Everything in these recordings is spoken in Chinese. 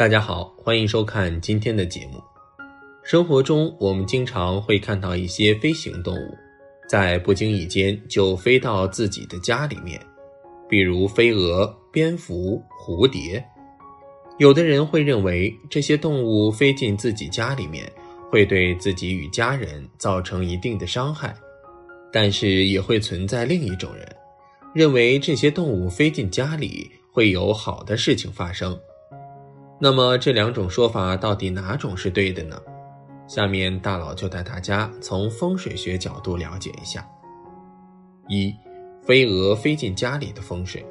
大家好，欢迎收看今天的节目。生活中，我们经常会看到一些飞行动物，在不经意间就飞到自己的家里面，比如飞蛾、蝙蝠、蝴蝶。有的人会认为这些动物飞进自己家里面，会对自己与家人造成一定的伤害，但是也会存在另一种人，认为这些动物飞进家里会有好的事情发生。那么这两种说法到底哪种是对的呢？下面大佬就带大家从风水学角度了解一下。一，飞蛾飞进家里的风水。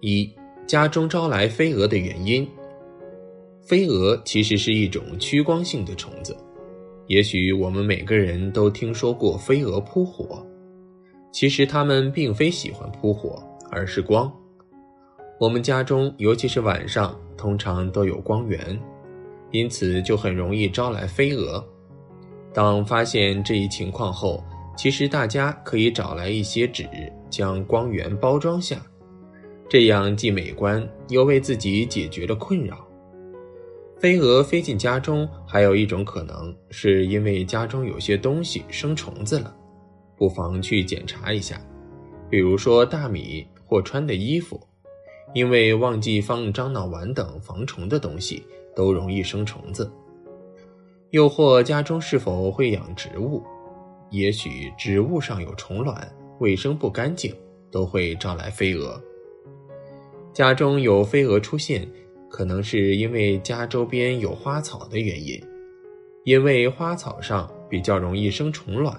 一，家中招来飞蛾的原因。飞蛾其实是一种趋光性的虫子，也许我们每个人都听说过飞蛾扑火，其实它们并非喜欢扑火，而是光。我们家中尤其是晚上，通常都有光源。因此就很容易招来飞蛾。当发现这一情况后，其实大家可以找来一些纸，将光源包装下，这样既美观又为自己解决了困扰。飞蛾飞进家中，还有一种可能是因为家中有些东西生虫子了，不妨去检查一下，比如说大米或穿的衣服，因为忘记放樟脑丸等防虫的东西。都容易生虫子，又或家中是否会养植物？也许植物上有虫卵，卫生不干净，都会招来飞蛾。家中有飞蛾出现，可能是因为家周边有花草的原因，因为花草上比较容易生虫卵，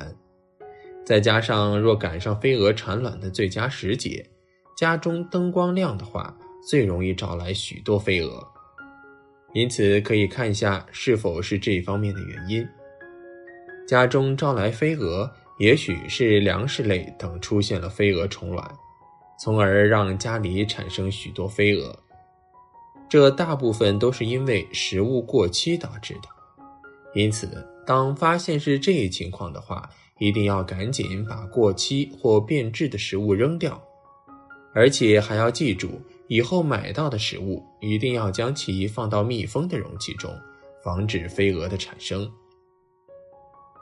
再加上若赶上飞蛾产卵的最佳时节，家中灯光亮的话，最容易招来许多飞蛾。因此，可以看一下是否是这方面的原因。家中招来飞蛾，也许是粮食类等出现了飞蛾虫卵，从而让家里产生许多飞蛾。这大部分都是因为食物过期导致的。因此，当发现是这一情况的话，一定要赶紧把过期或变质的食物扔掉，而且还要记住。以后买到的食物一定要将其放到密封的容器中，防止飞蛾的产生。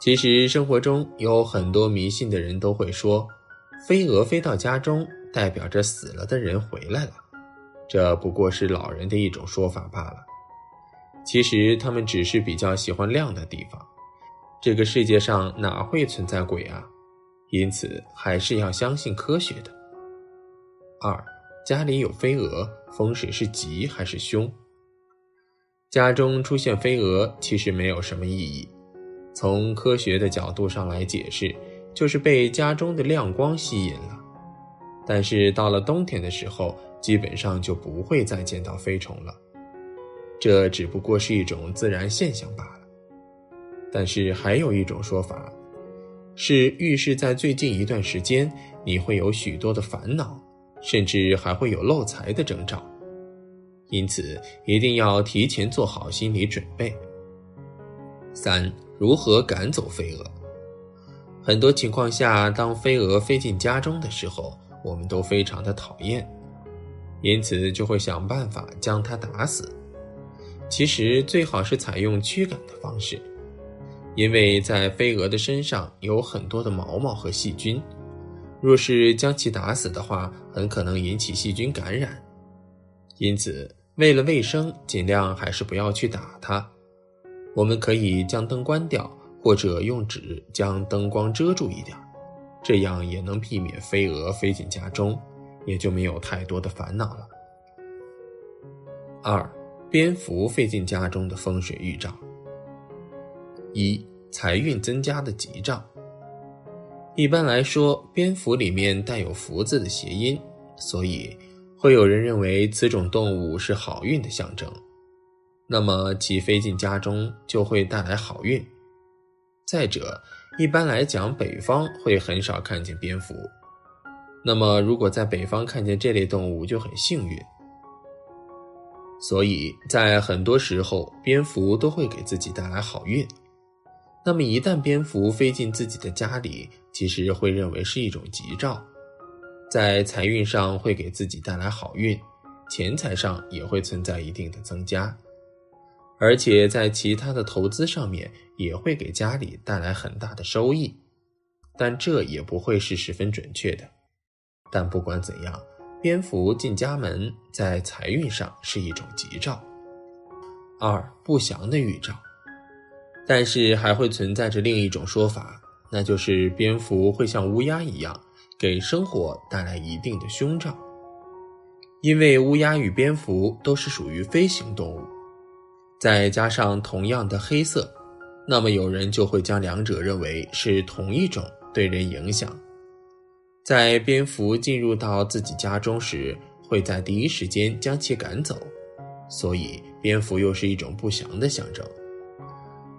其实生活中有很多迷信的人都会说，飞蛾飞到家中代表着死了的人回来了，这不过是老人的一种说法罢了。其实他们只是比较喜欢亮的地方，这个世界上哪会存在鬼啊？因此还是要相信科学的。二。家里有飞蛾，风水是吉还是凶？家中出现飞蛾其实没有什么意义。从科学的角度上来解释，就是被家中的亮光吸引了。但是到了冬天的时候，基本上就不会再见到飞虫了。这只不过是一种自然现象罢了。但是还有一种说法，是预示在最近一段时间你会有许多的烦恼。甚至还会有漏财的征兆，因此一定要提前做好心理准备。三、如何赶走飞蛾？很多情况下，当飞蛾飞进家中的时候，我们都非常的讨厌，因此就会想办法将它打死。其实最好是采用驱赶的方式，因为在飞蛾的身上有很多的毛毛和细菌。若是将其打死的话，很可能引起细菌感染，因此为了卫生，尽量还是不要去打它。我们可以将灯关掉，或者用纸将灯光遮住一点，这样也能避免飞蛾飞进家中，也就没有太多的烦恼了。二、蝙蝠飞进家中的风水预兆：一、财运增加的吉兆。一般来说，蝙蝠里面带有“福”字的谐音，所以会有人认为此种动物是好运的象征。那么其飞进家中就会带来好运。再者，一般来讲，北方会很少看见蝙蝠。那么如果在北方看见这类动物就很幸运。所以在很多时候，蝙蝠都会给自己带来好运。那么一旦蝙蝠飞进自己的家里，其实会认为是一种吉兆，在财运上会给自己带来好运，钱财上也会存在一定的增加，而且在其他的投资上面也会给家里带来很大的收益，但这也不会是十分准确的。但不管怎样，蝙蝠进家门在财运上是一种吉兆。二不祥的预兆，但是还会存在着另一种说法，那就是蝙蝠会像乌鸦一样给生活带来一定的凶兆，因为乌鸦与蝙蝠都是属于飞行动物。再加上同样的黑色，那么有人就会将两者认为是同一种对人影响。在蝙蝠进入到自己家中时，会在第一时间将其赶走，所以蝙蝠又是一种不祥的象征。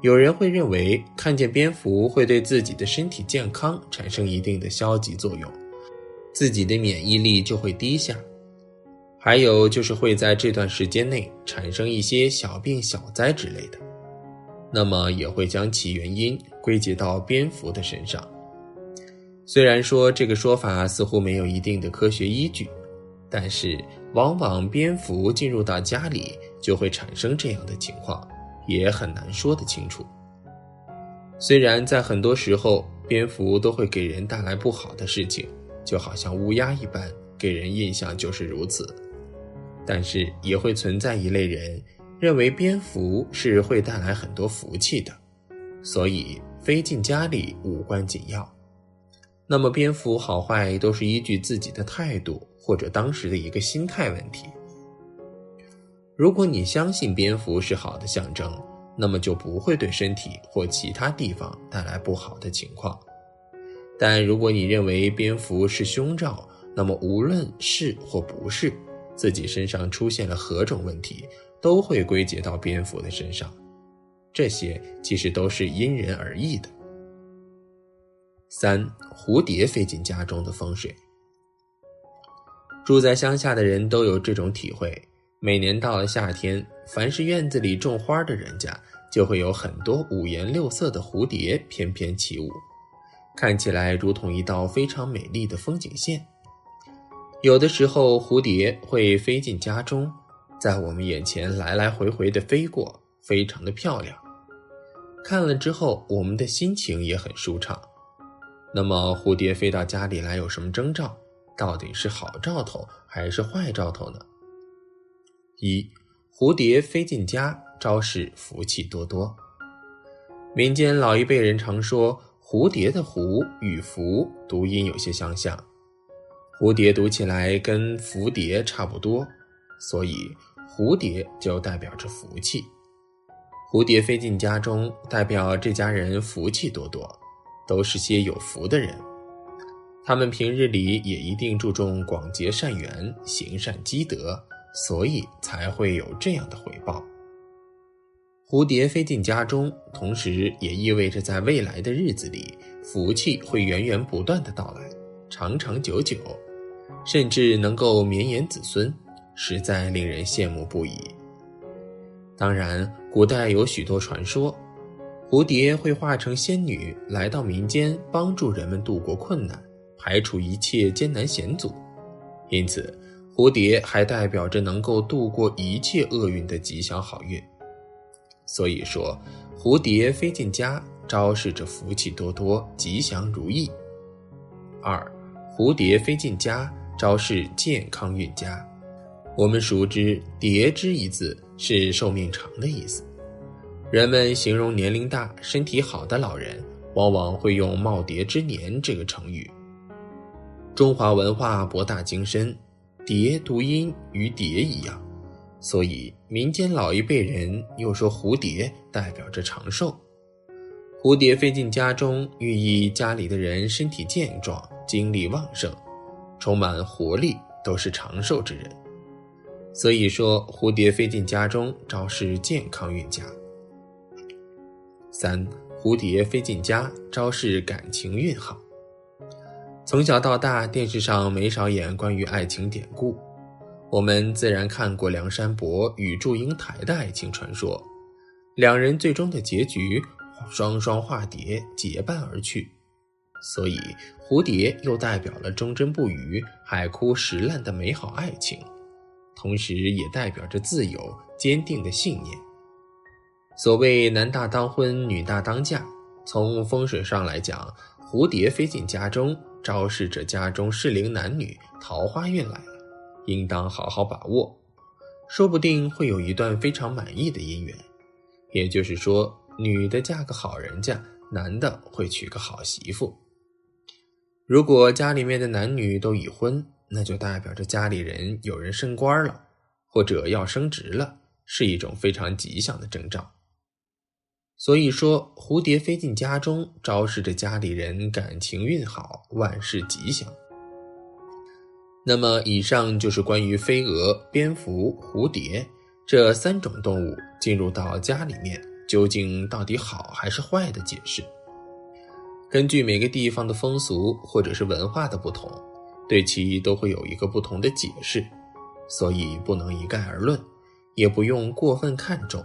有人会认为看见蝙蝠会对自己的身体健康产生一定的消极作用，自己的免疫力就会低下。还有就是会在这段时间内产生一些小病小灾之类的，那么也会将其原因归结到蝙蝠的身上。虽然说这个说法似乎没有一定的科学依据，但是往往蝙蝠进入到家里就会产生这样的情况，也很难说得清楚。虽然在很多时候蝙蝠都会给人带来不好的事情，就好像乌鸦一般，给人印象就是如此。但是也会存在一类人，认为蝙蝠是会带来很多福气的，所以飞进家里无关紧要。那么蝙蝠好坏都是依据自己的态度或者当时的一个心态问题。如果你相信蝙蝠是好的象征，那么就不会对身体或其他地方带来不好的情况。但如果你认为蝙蝠是凶兆，那么无论是或不是。自己身上出现了何种问题，都会归结到蝙蝠的身上，这些其实都是因人而异的。三、蝴蝶飞进家中的风水。住在乡下的人都有这种体会：每年到了夏天，凡是院子里种花的人家，就会有很多五颜六色的蝴蝶翩翩起舞，看起来如同一道非常美丽的风景线。有的时候，蝴蝶会飞进家中，在我们眼前来来回回的飞过，非常的漂亮。看了之后，我们的心情也很舒畅。那么，蝴蝶飞到家里来有什么征兆？到底是好兆头还是坏兆头呢？一，蝴蝶飞进家，昭示福气多多。民间老一辈人常说，蝴蝶的“蝴”与“福”读音有些相像。蝴蝶读起来跟蝴蝶差不多，所以蝴蝶就代表着福气。蝴蝶飞进家中，代表这家人福气多多，都是些有福的人。他们平日里也一定注重广结善缘、行善积德，所以才会有这样的回报。蝴蝶飞进家中，同时也意味着在未来的日子里，福气会源源不断的到来，长长久久。甚至能够绵延子孙，实在令人羡慕不已。当然，古代有许多传说，蝴蝶会化成仙女来到民间，帮助人们度过困难，排除一切艰难险阻。因此，蝴蝶还代表着能够度过一切厄运的吉祥好运。所以说，蝴蝶飞进家，昭示着福气多多，吉祥如意。二，蝴蝶飞进家。昭示健康运佳。我们熟知“蝶之”一字是寿命长的意思，人们形容年龄大、身体好的老人，往往会用“耄耋之年”这个成语。中华文化博大精深，蝶读音与蝶一样，所以民间老一辈人又说蝴蝶代表着长寿。蝴蝶飞进家中，寓意家里的人身体健壮，精力旺盛。充满活力，都是长寿之人。所以说，蝴蝶飞进家中，昭示健康运佳。三，蝴蝶飞进家，昭示感情运好。从小到大，电视上没少演关于爱情典故，我们自然看过梁山伯与祝英台的爱情传说，两人最终的结局，双双化蝶，结伴而去。所以，蝴蝶又代表了忠贞不渝、海枯石烂的美好爱情，同时也代表着自由、坚定的信念。所谓男大当婚，女大当嫁。从风水上来讲，蝴蝶飞进家中，昭示着家中适龄男女桃花运来了，应当好好把握，说不定会有一段非常满意的姻缘。也就是说，女的嫁个好人家，男的会娶个好媳妇。如果家里面的男女都已婚，那就代表着家里人有人升官了，或者要升职了，是一种非常吉祥的征兆。所以说，蝴蝶飞进家中，昭示着家里人感情运好，万事吉祥。那么，以上就是关于飞蛾、蝙蝠、蝴蝶这三种动物进入到家里面，究竟到底好还是坏的解释。根据每个地方的风俗或者是文化的不同，对其都会有一个不同的解释，所以不能一概而论，也不用过分看重。